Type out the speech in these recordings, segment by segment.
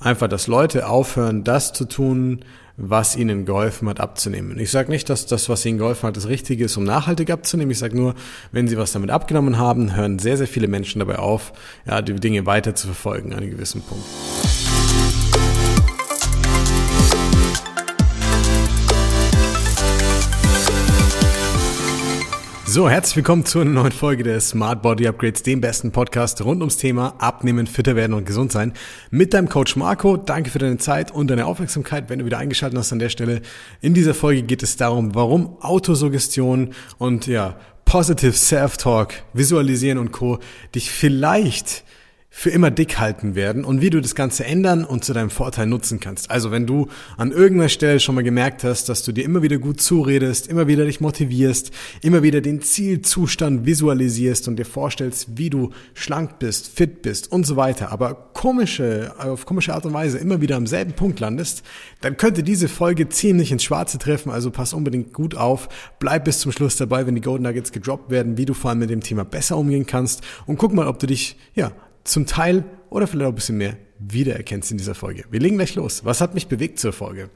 Einfach, dass Leute aufhören, das zu tun, was ihnen geholfen hat, abzunehmen. Ich sage nicht, dass das, was ihnen geholfen hat, das Richtige ist, um nachhaltig abzunehmen. Ich sage nur, wenn sie was damit abgenommen haben, hören sehr, sehr viele Menschen dabei auf, ja, die Dinge weiter zu verfolgen an einem gewissen Punkt. So, herzlich willkommen zu einer neuen Folge des Smart Body Upgrades, dem besten Podcast rund ums Thema Abnehmen, fitter werden und gesund sein. Mit deinem Coach Marco. Danke für deine Zeit und deine Aufmerksamkeit, wenn du wieder eingeschaltet hast an der Stelle. In dieser Folge geht es darum, warum Autosuggestion und ja, Positive Self-Talk, Visualisieren und Co. dich vielleicht für immer dick halten werden und wie du das Ganze ändern und zu deinem Vorteil nutzen kannst. Also wenn du an irgendeiner Stelle schon mal gemerkt hast, dass du dir immer wieder gut zuredest, immer wieder dich motivierst, immer wieder den Zielzustand visualisierst und dir vorstellst, wie du schlank bist, fit bist und so weiter, aber komische, auf komische Art und Weise immer wieder am selben Punkt landest, dann könnte diese Folge ziemlich ins Schwarze treffen, also pass unbedingt gut auf, bleib bis zum Schluss dabei, wenn die Golden Nuggets gedroppt werden, wie du vor allem mit dem Thema besser umgehen kannst. Und guck mal, ob du dich, ja, zum Teil oder vielleicht auch ein bisschen mehr wiedererkennst in dieser Folge. Wir legen gleich los. Was hat mich bewegt zur Folge?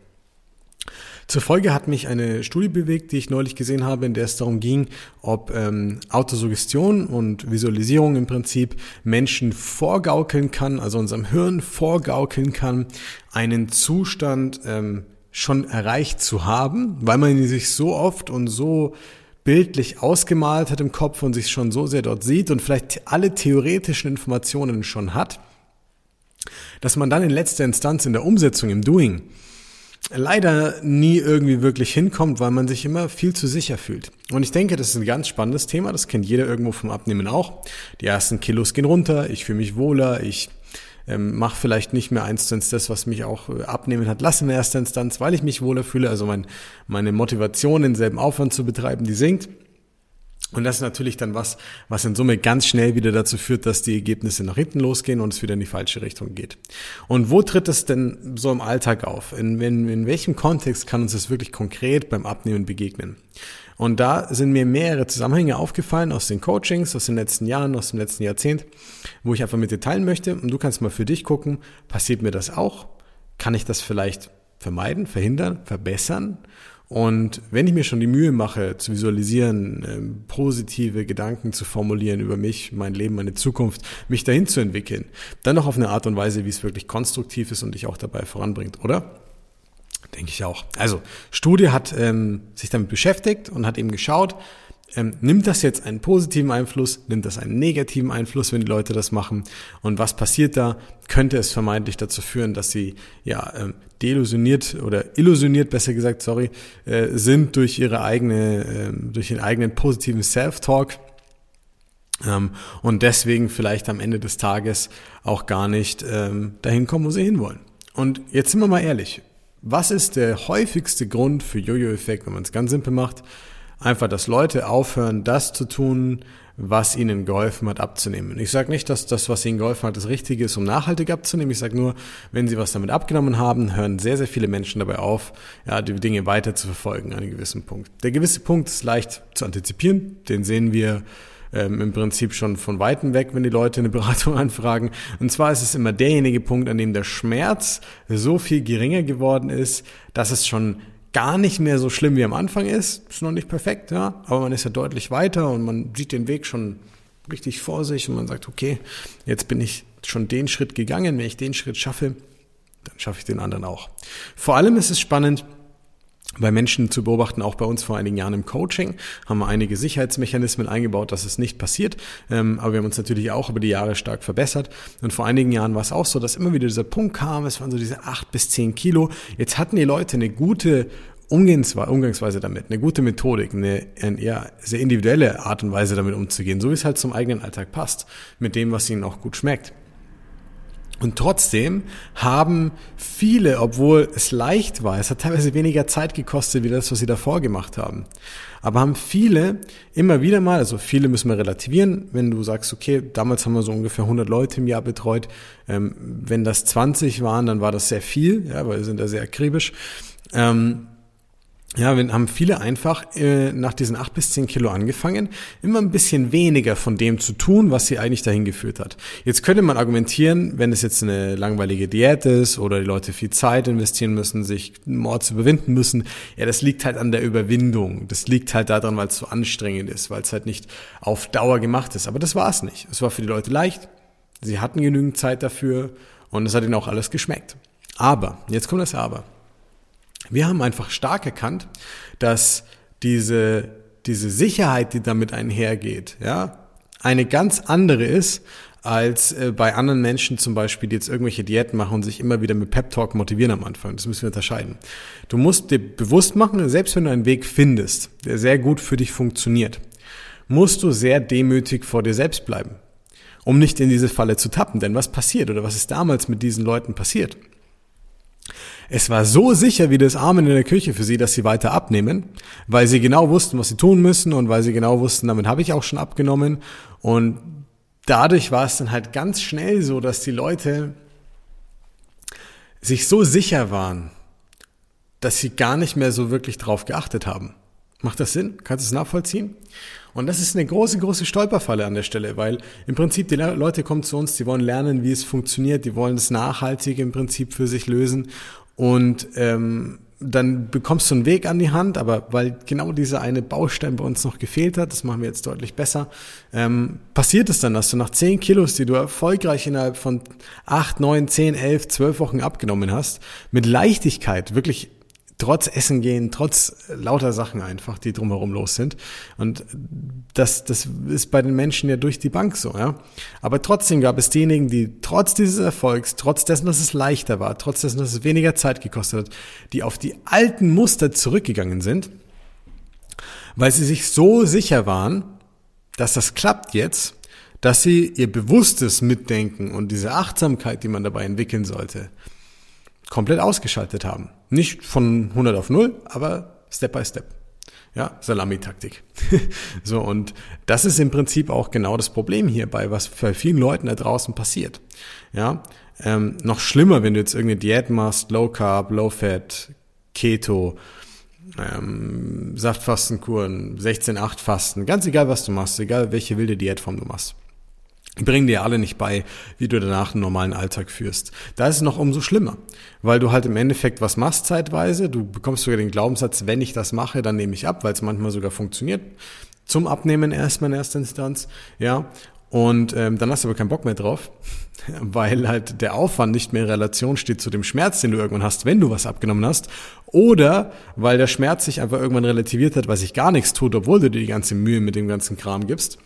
Zur Folge hat mich eine Studie bewegt, die ich neulich gesehen habe, in der es darum ging, ob ähm, Autosuggestion und Visualisierung im Prinzip Menschen vorgaukeln kann, also unserem Hirn vorgaukeln kann, einen Zustand ähm, schon erreicht zu haben, weil man sich so oft und so bildlich ausgemalt hat im Kopf und sich schon so sehr dort sieht und vielleicht alle theoretischen Informationen schon hat, dass man dann in letzter Instanz in der Umsetzung, im Doing, leider nie irgendwie wirklich hinkommt, weil man sich immer viel zu sicher fühlt. Und ich denke, das ist ein ganz spannendes Thema, das kennt jeder irgendwo vom Abnehmen auch. Die ersten Kilos gehen runter, ich fühle mich wohler, ich ähm, mache vielleicht nicht mehr eins zu eins das, was mich auch äh, abnehmen hat lassen in erster Instanz, weil ich mich wohler fühle. Also mein, meine Motivation, denselben Aufwand zu betreiben, die sinkt. Und das ist natürlich dann was, was in Summe ganz schnell wieder dazu führt, dass die Ergebnisse nach hinten losgehen und es wieder in die falsche Richtung geht. Und wo tritt es denn so im Alltag auf? In, in, in welchem Kontext kann uns das wirklich konkret beim Abnehmen begegnen? Und da sind mir mehrere Zusammenhänge aufgefallen aus den Coachings, aus den letzten Jahren, aus dem letzten Jahrzehnt, wo ich einfach mit dir teilen möchte. Und du kannst mal für dich gucken, passiert mir das auch? Kann ich das vielleicht vermeiden, verhindern, verbessern? Und wenn ich mir schon die Mühe mache, zu visualisieren, äh, positive Gedanken zu formulieren über mich, mein Leben, meine Zukunft, mich dahin zu entwickeln, dann noch auf eine Art und Weise, wie es wirklich konstruktiv ist und dich auch dabei voranbringt, oder? Denke ich auch. Also, Studie hat ähm, sich damit beschäftigt und hat eben geschaut, ähm, nimmt das jetzt einen positiven Einfluss, nimmt das einen negativen Einfluss, wenn die Leute das machen und was passiert da? Könnte es vermeintlich dazu führen, dass sie ja ähm, deillusioniert oder illusioniert, besser gesagt, sorry, äh, sind durch ihre eigene, äh, durch den eigenen positiven Self-Talk ähm, und deswegen vielleicht am Ende des Tages auch gar nicht ähm, dahin kommen, wo sie hinwollen. Und jetzt sind wir mal ehrlich, was ist der häufigste Grund für Jojo-Effekt, wenn man es ganz simpel macht? Einfach, dass Leute aufhören, das zu tun, was ihnen geholfen hat, abzunehmen. Ich sage nicht, dass das, was ihnen geholfen hat, das Richtige ist, um nachhaltig abzunehmen. Ich sage nur, wenn sie was damit abgenommen haben, hören sehr, sehr viele Menschen dabei auf, ja, die Dinge weiter zu verfolgen an einem gewissen Punkt. Der gewisse Punkt ist leicht zu antizipieren. Den sehen wir ähm, im Prinzip schon von Weitem weg, wenn die Leute eine Beratung anfragen. Und zwar ist es immer derjenige Punkt, an dem der Schmerz so viel geringer geworden ist, dass es schon gar nicht mehr so schlimm wie am Anfang ist. Ist noch nicht perfekt, ja, aber man ist ja deutlich weiter und man sieht den Weg schon richtig vor sich und man sagt, okay, jetzt bin ich schon den Schritt gegangen. Wenn ich den Schritt schaffe, dann schaffe ich den anderen auch. Vor allem ist es spannend, bei Menschen zu beobachten, auch bei uns vor einigen Jahren im Coaching, haben wir einige Sicherheitsmechanismen eingebaut, dass es nicht passiert. Ähm, aber wir haben uns natürlich auch über die Jahre stark verbessert. Und vor einigen Jahren war es auch so, dass immer wieder dieser Punkt kam, es waren so diese acht bis zehn Kilo. Jetzt hatten die Leute eine gute Umgangsweise damit, eine gute Methodik, eine, eine eher sehr individuelle Art und Weise damit umzugehen, so wie es halt zum eigenen Alltag passt, mit dem, was ihnen auch gut schmeckt. Und trotzdem haben viele, obwohl es leicht war, es hat teilweise weniger Zeit gekostet, wie das, was sie davor gemacht haben. Aber haben viele immer wieder mal, also viele müssen wir relativieren, wenn du sagst, okay, damals haben wir so ungefähr 100 Leute im Jahr betreut, ähm, wenn das 20 waren, dann war das sehr viel, ja, weil wir sind da sehr akribisch. Ähm, ja, wir haben viele einfach äh, nach diesen acht bis zehn Kilo angefangen, immer ein bisschen weniger von dem zu tun, was sie eigentlich dahin geführt hat. Jetzt könnte man argumentieren, wenn es jetzt eine langweilige Diät ist oder die Leute viel Zeit investieren müssen, sich Mord zu überwinden müssen, ja, das liegt halt an der Überwindung. Das liegt halt daran, weil es so anstrengend ist, weil es halt nicht auf Dauer gemacht ist. Aber das war es nicht. Es war für die Leute leicht. Sie hatten genügend Zeit dafür und es hat ihnen auch alles geschmeckt. Aber, jetzt kommt das Aber. Wir haben einfach stark erkannt, dass diese, diese Sicherheit, die damit einhergeht, ja, eine ganz andere ist, als äh, bei anderen Menschen zum Beispiel, die jetzt irgendwelche Diäten machen und sich immer wieder mit Pep Talk motivieren am Anfang. Das müssen wir unterscheiden. Du musst dir bewusst machen, selbst wenn du einen Weg findest, der sehr gut für dich funktioniert, musst du sehr demütig vor dir selbst bleiben, um nicht in diese Falle zu tappen. Denn was passiert oder was ist damals mit diesen Leuten passiert? Es war so sicher wie das Amen in der Küche für sie, dass sie weiter abnehmen, weil sie genau wussten, was sie tun müssen und weil sie genau wussten, damit habe ich auch schon abgenommen. Und dadurch war es dann halt ganz schnell so, dass die Leute sich so sicher waren, dass sie gar nicht mehr so wirklich drauf geachtet haben. Macht das Sinn? Kannst du es nachvollziehen? Und das ist eine große, große Stolperfalle an der Stelle, weil im Prinzip die Leute kommen zu uns, die wollen lernen, wie es funktioniert, die wollen es nachhaltig im Prinzip für sich lösen und ähm, dann bekommst du einen Weg an die Hand, aber weil genau dieser eine Baustein bei uns noch gefehlt hat, das machen wir jetzt deutlich besser, ähm, passiert es dann, dass du nach 10 Kilos, die du erfolgreich innerhalb von 8, 9, 10, 11, 12 Wochen abgenommen hast, mit Leichtigkeit, wirklich trotz Essen gehen, trotz lauter Sachen einfach, die drumherum los sind. Und das, das ist bei den Menschen ja durch die Bank so, ja. Aber trotzdem gab es diejenigen, die trotz dieses Erfolgs, trotz dessen, dass es leichter war, trotz dessen, dass es weniger Zeit gekostet hat, die auf die alten Muster zurückgegangen sind, weil sie sich so sicher waren, dass das klappt jetzt, dass sie ihr bewusstes Mitdenken und diese Achtsamkeit, die man dabei entwickeln sollte, komplett ausgeschaltet haben. Nicht von 100 auf 0, aber Step by Step. Ja, Salami-Taktik. so, und das ist im Prinzip auch genau das Problem hierbei, was bei vielen Leuten da draußen passiert. Ja, ähm, noch schlimmer, wenn du jetzt irgendeine Diät machst, Low Carb, Low Fat, Keto, ähm, Saftfastenkuren, 16-8 Fasten, ganz egal was du machst, egal welche wilde Diätform du machst bringen dir alle nicht bei, wie du danach einen normalen Alltag führst. Da ist es noch umso schlimmer, weil du halt im Endeffekt was machst zeitweise. Du bekommst sogar den Glaubenssatz, wenn ich das mache, dann nehme ich ab, weil es manchmal sogar funktioniert. Zum Abnehmen erstmal in erster Instanz, ja. Und ähm, dann hast du aber keinen Bock mehr drauf, weil halt der Aufwand nicht mehr in Relation steht zu dem Schmerz, den du irgendwann hast, wenn du was abgenommen hast. Oder weil der Schmerz sich einfach irgendwann relativiert hat, weil sich gar nichts tut, obwohl du dir die ganze Mühe mit dem ganzen Kram gibst.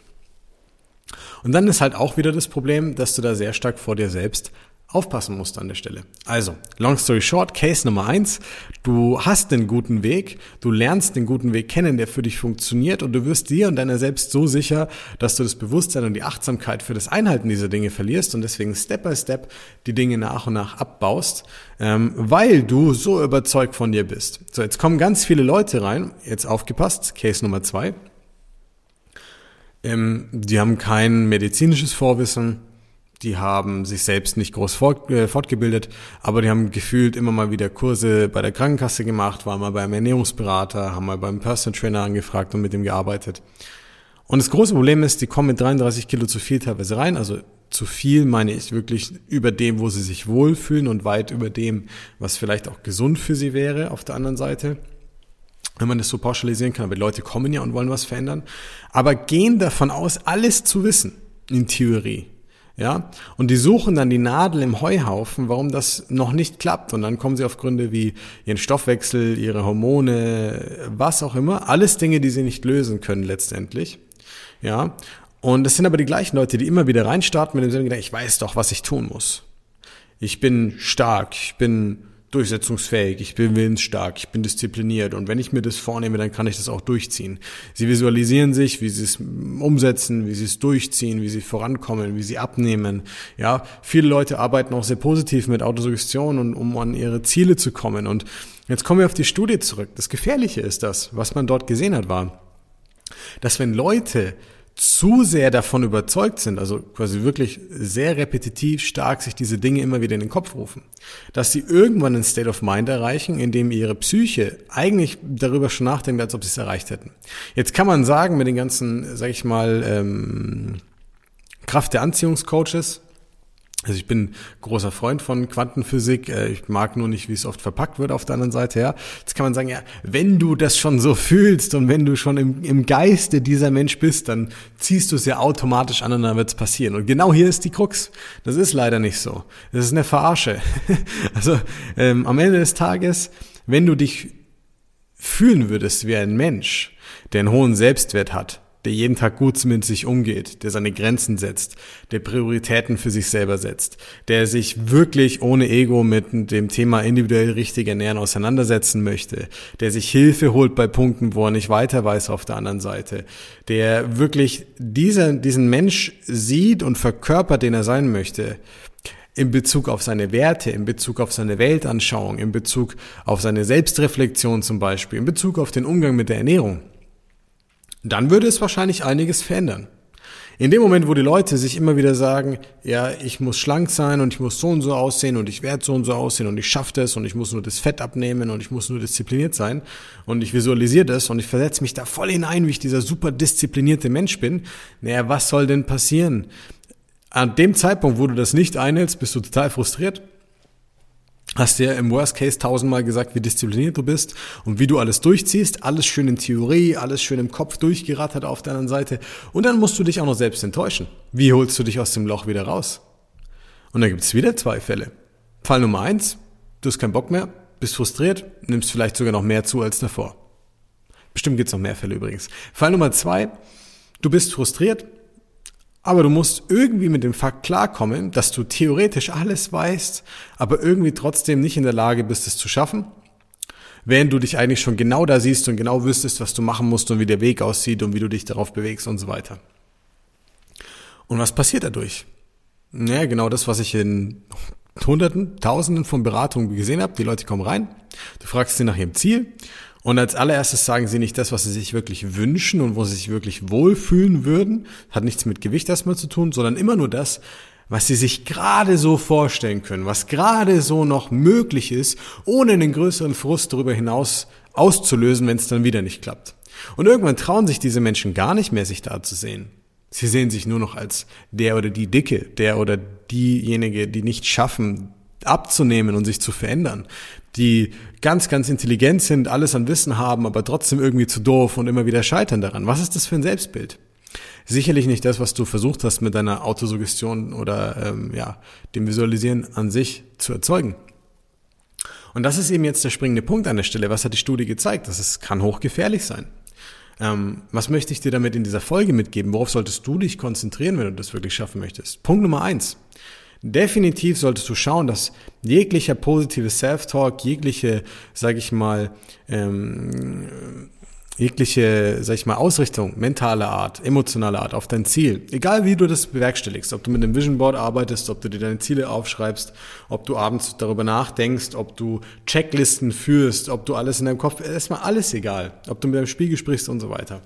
Und dann ist halt auch wieder das Problem, dass du da sehr stark vor dir selbst aufpassen musst an der Stelle. Also, long story short, Case Nummer eins: Du hast den guten Weg, du lernst den guten Weg kennen, der für dich funktioniert und du wirst dir und deiner selbst so sicher, dass du das Bewusstsein und die Achtsamkeit für das Einhalten dieser Dinge verlierst und deswegen Step by Step die Dinge nach und nach abbaust, ähm, weil du so überzeugt von dir bist. So, jetzt kommen ganz viele Leute rein, jetzt aufgepasst, Case Nummer zwei. Ähm, die haben kein medizinisches Vorwissen, die haben sich selbst nicht groß fort, äh, fortgebildet, aber die haben gefühlt immer mal wieder Kurse bei der Krankenkasse gemacht, waren mal beim Ernährungsberater, haben mal beim Personal Trainer angefragt und mit dem gearbeitet. Und das große Problem ist, die kommen mit 33 Kilo zu viel teilweise rein, also zu viel meine ich wirklich über dem, wo sie sich wohlfühlen und weit über dem, was vielleicht auch gesund für sie wäre auf der anderen Seite wenn man das so pauschalisieren kann, aber die Leute kommen ja und wollen was verändern, aber gehen davon aus, alles zu wissen, in Theorie. Ja, und die suchen dann die Nadel im Heuhaufen, warum das noch nicht klappt. Und dann kommen sie auf Gründe wie ihren Stoffwechsel, ihre Hormone, was auch immer. Alles Dinge, die sie nicht lösen können letztendlich. Ja, und das sind aber die gleichen Leute, die immer wieder reinstarten mit dem Sinne, ich weiß doch, was ich tun muss. Ich bin stark, ich bin durchsetzungsfähig, ich bin willensstark, ich bin diszipliniert und wenn ich mir das vornehme, dann kann ich das auch durchziehen. Sie visualisieren sich, wie sie es umsetzen, wie sie es durchziehen, wie sie vorankommen, wie sie abnehmen. Ja, viele Leute arbeiten auch sehr positiv mit Autosuggestion und um an ihre Ziele zu kommen und jetzt kommen wir auf die Studie zurück. Das Gefährliche ist das, was man dort gesehen hat, war, dass wenn Leute zu sehr davon überzeugt sind, also quasi wirklich sehr repetitiv stark sich diese Dinge immer wieder in den Kopf rufen, dass sie irgendwann ein State of Mind erreichen, in dem ihre Psyche eigentlich darüber schon nachdenkt, als ob sie es erreicht hätten. Jetzt kann man sagen, mit den ganzen, sag ich mal, ähm, Kraft der Anziehungscoaches, also ich bin großer Freund von Quantenphysik. Äh, ich mag nur nicht, wie es oft verpackt wird auf der anderen Seite. Ja, jetzt kann man sagen, ja, wenn du das schon so fühlst und wenn du schon im, im Geiste dieser Mensch bist, dann ziehst du es ja automatisch an und dann wird es passieren. Und genau hier ist die Krux. Das ist leider nicht so. Das ist eine Verarsche. Also ähm, am Ende des Tages, wenn du dich fühlen würdest wie ein Mensch, der einen hohen Selbstwert hat, der jeden Tag gut mit sich umgeht, der seine Grenzen setzt, der Prioritäten für sich selber setzt, der sich wirklich ohne Ego mit dem Thema individuell richtig ernähren auseinandersetzen möchte, der sich Hilfe holt bei Punkten, wo er nicht weiter weiß auf der anderen Seite, der wirklich dieser, diesen Mensch sieht und verkörpert, den er sein möchte, in Bezug auf seine Werte, in Bezug auf seine Weltanschauung, in Bezug auf seine Selbstreflexion zum Beispiel, in Bezug auf den Umgang mit der Ernährung dann würde es wahrscheinlich einiges verändern. In dem Moment, wo die Leute sich immer wieder sagen, ja, ich muss schlank sein und ich muss so und so aussehen und ich werde so und so aussehen und ich schaffe das und ich muss nur das Fett abnehmen und ich muss nur diszipliniert sein und ich visualisiere das und ich versetze mich da voll hinein, wie ich dieser super disziplinierte Mensch bin, naja, was soll denn passieren? An dem Zeitpunkt, wo du das nicht einhältst, bist du total frustriert hast dir im Worst Case tausendmal gesagt, wie diszipliniert du bist und wie du alles durchziehst. Alles schön in Theorie, alles schön im Kopf durchgerattert auf der anderen Seite. Und dann musst du dich auch noch selbst enttäuschen. Wie holst du dich aus dem Loch wieder raus? Und dann gibt es wieder zwei Fälle. Fall Nummer eins, du hast keinen Bock mehr, bist frustriert, nimmst vielleicht sogar noch mehr zu als davor. Bestimmt gibt es noch mehr Fälle übrigens. Fall Nummer zwei, du bist frustriert, aber du musst irgendwie mit dem Fakt klarkommen, dass du theoretisch alles weißt, aber irgendwie trotzdem nicht in der Lage bist, es zu schaffen. Während du dich eigentlich schon genau da siehst und genau wüsstest, was du machen musst und wie der Weg aussieht und wie du dich darauf bewegst und so weiter. Und was passiert dadurch? Naja, genau das, was ich in Hunderten, Tausenden von Beratungen gesehen habe. Die Leute kommen rein, du fragst sie nach ihrem Ziel und als allererstes sagen sie nicht das, was sie sich wirklich wünschen und wo sie sich wirklich wohlfühlen würden. Hat nichts mit Gewicht erstmal zu tun, sondern immer nur das, was sie sich gerade so vorstellen können, was gerade so noch möglich ist, ohne einen größeren Frust darüber hinaus auszulösen, wenn es dann wieder nicht klappt. Und irgendwann trauen sich diese Menschen gar nicht mehr, sich da zu sehen. Sie sehen sich nur noch als der oder die Dicke, der oder diejenige, die nicht schaffen, abzunehmen und sich zu verändern, die ganz, ganz intelligent sind, alles an Wissen haben, aber trotzdem irgendwie zu doof und immer wieder scheitern daran. Was ist das für ein Selbstbild? Sicherlich nicht das, was du versucht hast mit deiner Autosuggestion oder ähm, ja, dem Visualisieren an sich zu erzeugen. Und das ist eben jetzt der springende Punkt an der Stelle. Was hat die Studie gezeigt? Das ist, kann hochgefährlich sein. Ähm, was möchte ich dir damit in dieser Folge mitgeben? Worauf solltest du dich konzentrieren, wenn du das wirklich schaffen möchtest? Punkt Nummer eins. Definitiv solltest du schauen, dass jeglicher positive Self-Talk, jegliche, sag ich mal, ähm, jegliche, sag ich mal, Ausrichtung, mentale Art, emotionale Art auf dein Ziel, egal wie du das bewerkstelligst, ob du mit einem Vision Board arbeitest, ob du dir deine Ziele aufschreibst, ob du abends darüber nachdenkst, ob du Checklisten führst, ob du alles in deinem Kopf, erstmal alles egal, ob du mit deinem Spiegel sprichst und so weiter.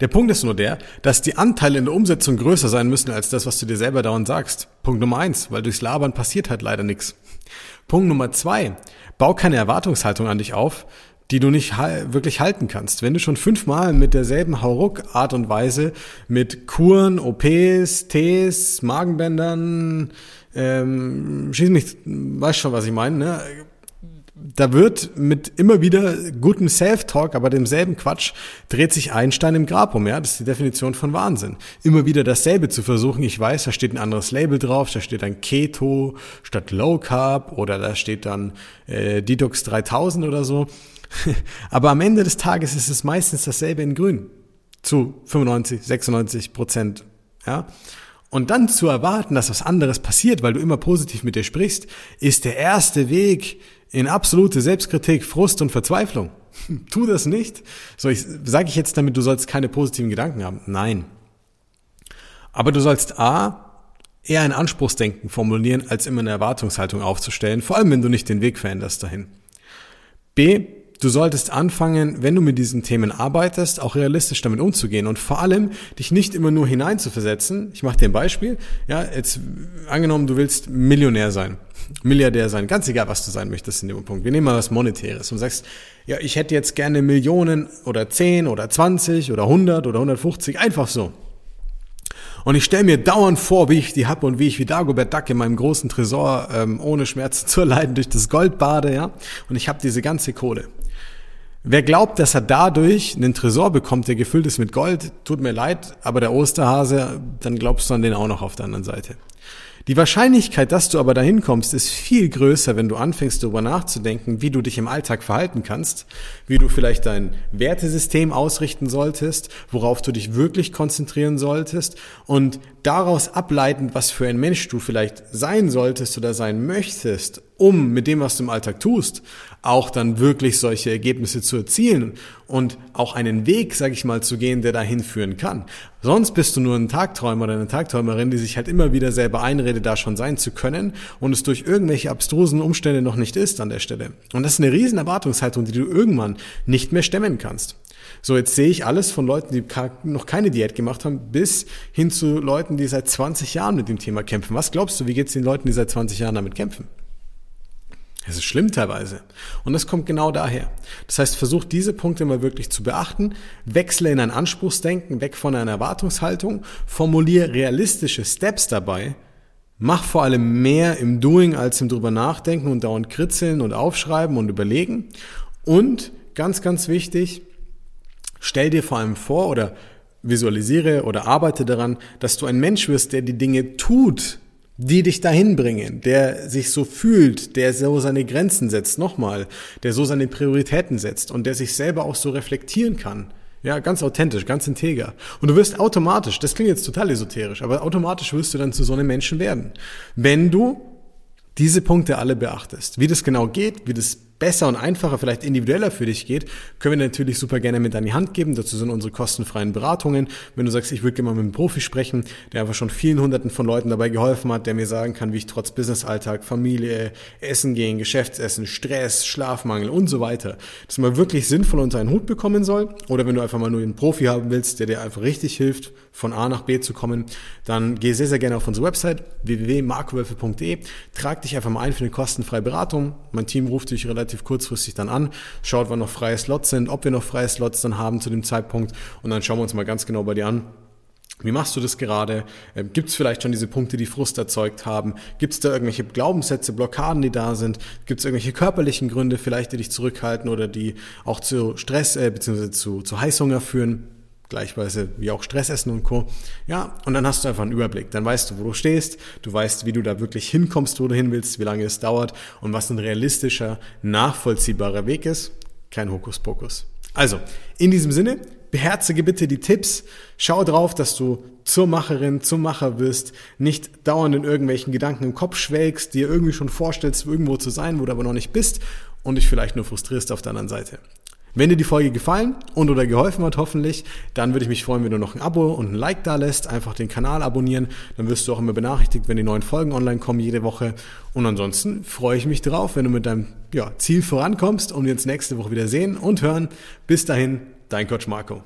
Der Punkt ist nur der, dass die Anteile in der Umsetzung größer sein müssen als das, was du dir selber dauernd sagst. Punkt Nummer eins, weil durchs Labern passiert halt leider nichts. Punkt Nummer zwei, bau keine Erwartungshaltung an dich auf, die du nicht wirklich halten kannst. Wenn du schon fünfmal mit derselben Hauruck-Art und Weise mit Kuren, OPs, Ts, Magenbändern, ähm, schieß mich, weißt schon, was ich meine, ne? Da wird mit immer wieder gutem Self-Talk, aber demselben Quatsch, dreht sich Einstein im Grab um. Ja, das ist die Definition von Wahnsinn. Immer wieder dasselbe zu versuchen. Ich weiß, da steht ein anderes Label drauf, da steht dann Keto statt Low Carb oder da steht dann äh, Detox 3000 oder so. aber am Ende des Tages ist es meistens dasselbe in Grün. Zu 95, 96 Prozent. Ja. Und dann zu erwarten, dass was anderes passiert, weil du immer positiv mit dir sprichst, ist der erste Weg in absolute Selbstkritik, Frust und Verzweiflung. tu das nicht. So, ich, sage ich jetzt damit, du sollst keine positiven Gedanken haben? Nein. Aber du sollst A, eher ein Anspruchsdenken formulieren, als immer eine Erwartungshaltung aufzustellen, vor allem wenn du nicht den Weg veränderst dahin. B, du solltest anfangen, wenn du mit diesen Themen arbeitest, auch realistisch damit umzugehen und vor allem dich nicht immer nur hineinzuversetzen. Ich mache dir ein Beispiel. Ja, jetzt angenommen, du willst Millionär sein, Milliardär sein, ganz egal, was du sein möchtest in dem Punkt. Wir nehmen mal was Monetäres und sagst, ja, ich hätte jetzt gerne Millionen oder 10 oder 20 oder 100 oder 150, einfach so. Und ich stelle mir dauernd vor, wie ich die hab und wie ich wie Dagobert Duck in meinem großen Tresor ähm, ohne Schmerzen zu erleiden durch das Gold bade, ja. Und ich habe diese ganze Kohle. Wer glaubt, dass er dadurch einen Tresor bekommt, der gefüllt ist mit Gold, tut mir leid, aber der Osterhase, dann glaubst du an den auch noch auf der anderen Seite. Die Wahrscheinlichkeit, dass du aber dahin kommst, ist viel größer, wenn du anfängst darüber nachzudenken, wie du dich im Alltag verhalten kannst, wie du vielleicht dein Wertesystem ausrichten solltest, worauf du dich wirklich konzentrieren solltest und daraus ableitend, was für ein Mensch du vielleicht sein solltest oder sein möchtest, um mit dem, was du im Alltag tust, auch dann wirklich solche Ergebnisse zu erzielen und auch einen Weg, sag ich mal, zu gehen, der dahin führen kann. Sonst bist du nur ein Tagträumer oder eine Tagträumerin, die sich halt immer wieder selber einredet, da schon sein zu können und es durch irgendwelche abstrusen Umstände noch nicht ist an der Stelle. Und das ist eine riesen Erwartungshaltung, die du irgendwann nicht mehr stemmen kannst. So, jetzt sehe ich alles von Leuten, die noch keine Diät gemacht haben, bis hin zu Leuten, die seit 20 Jahren mit dem Thema kämpfen. Was glaubst du, wie geht es den Leuten, die seit 20 Jahren damit kämpfen? Es ist schlimm teilweise. Und das kommt genau daher. Das heißt, versuch diese Punkte mal wirklich zu beachten, wechsle in ein Anspruchsdenken, weg von einer Erwartungshaltung, formuliere realistische Steps dabei, mach vor allem mehr im Doing als im drüber nachdenken und dauernd kritzeln und aufschreiben und überlegen. Und ganz, ganz wichtig, stell dir vor allem vor oder visualisiere oder arbeite daran, dass du ein Mensch wirst, der die Dinge tut, die dich dahin bringen, der sich so fühlt, der so seine Grenzen setzt, nochmal, der so seine Prioritäten setzt und der sich selber auch so reflektieren kann. Ja, ganz authentisch, ganz integer. Und du wirst automatisch, das klingt jetzt total esoterisch, aber automatisch wirst du dann zu so einem Menschen werden. Wenn du diese Punkte alle beachtest. Wie das genau geht, wie das besser und einfacher, vielleicht individueller für dich geht, können wir natürlich super gerne mit an die Hand geben. Dazu sind unsere kostenfreien Beratungen. Wenn du sagst, ich würde gerne mal mit einem Profi sprechen, der einfach schon vielen hunderten von Leuten dabei geholfen hat, der mir sagen kann, wie ich trotz Businessalltag, Familie, Essen gehen, Geschäftsessen, Stress, Schlafmangel und so weiter, das mal wirklich sinnvoll unter einen Hut bekommen soll. Oder wenn du einfach mal nur einen Profi haben willst, der dir einfach richtig hilft, von A nach B zu kommen, dann geh sehr, sehr gerne auf unsere Website www.markwölfe.de, trag dich einfach mal ein für eine kostenfreie Beratung. Mein Team ruft dich relativ relativ kurzfristig dann an, schaut, wann noch freie Slots sind, ob wir noch freie Slots dann haben zu dem Zeitpunkt und dann schauen wir uns mal ganz genau bei dir an, wie machst du das gerade? Ähm, Gibt es vielleicht schon diese Punkte, die Frust erzeugt haben? Gibt es da irgendwelche Glaubenssätze, Blockaden, die da sind? Gibt es irgendwelche körperlichen Gründe vielleicht, die dich zurückhalten oder die auch zu Stress äh, bzw. Zu, zu Heißhunger führen? Gleichweise wie auch Stressessen und Co. Ja, und dann hast du einfach einen Überblick. Dann weißt du, wo du stehst, du weißt, wie du da wirklich hinkommst, wo du hin willst, wie lange es dauert und was ein realistischer, nachvollziehbarer Weg ist. Kein Hokuspokus. Also, in diesem Sinne, beherzige bitte die Tipps, schau drauf, dass du zur Macherin, zum Macher wirst, nicht dauernd in irgendwelchen Gedanken im Kopf schwelgst, dir irgendwie schon vorstellst, irgendwo zu sein, wo du aber noch nicht bist und dich vielleicht nur frustrierst auf der anderen Seite. Wenn dir die Folge gefallen und oder geholfen hat, hoffentlich, dann würde ich mich freuen, wenn du noch ein Abo und ein Like da lässt. Einfach den Kanal abonnieren. Dann wirst du auch immer benachrichtigt, wenn die neuen Folgen online kommen jede Woche. Und ansonsten freue ich mich drauf, wenn du mit deinem ja, Ziel vorankommst und wir uns nächste Woche wieder sehen und hören. Bis dahin, dein Coach Marco.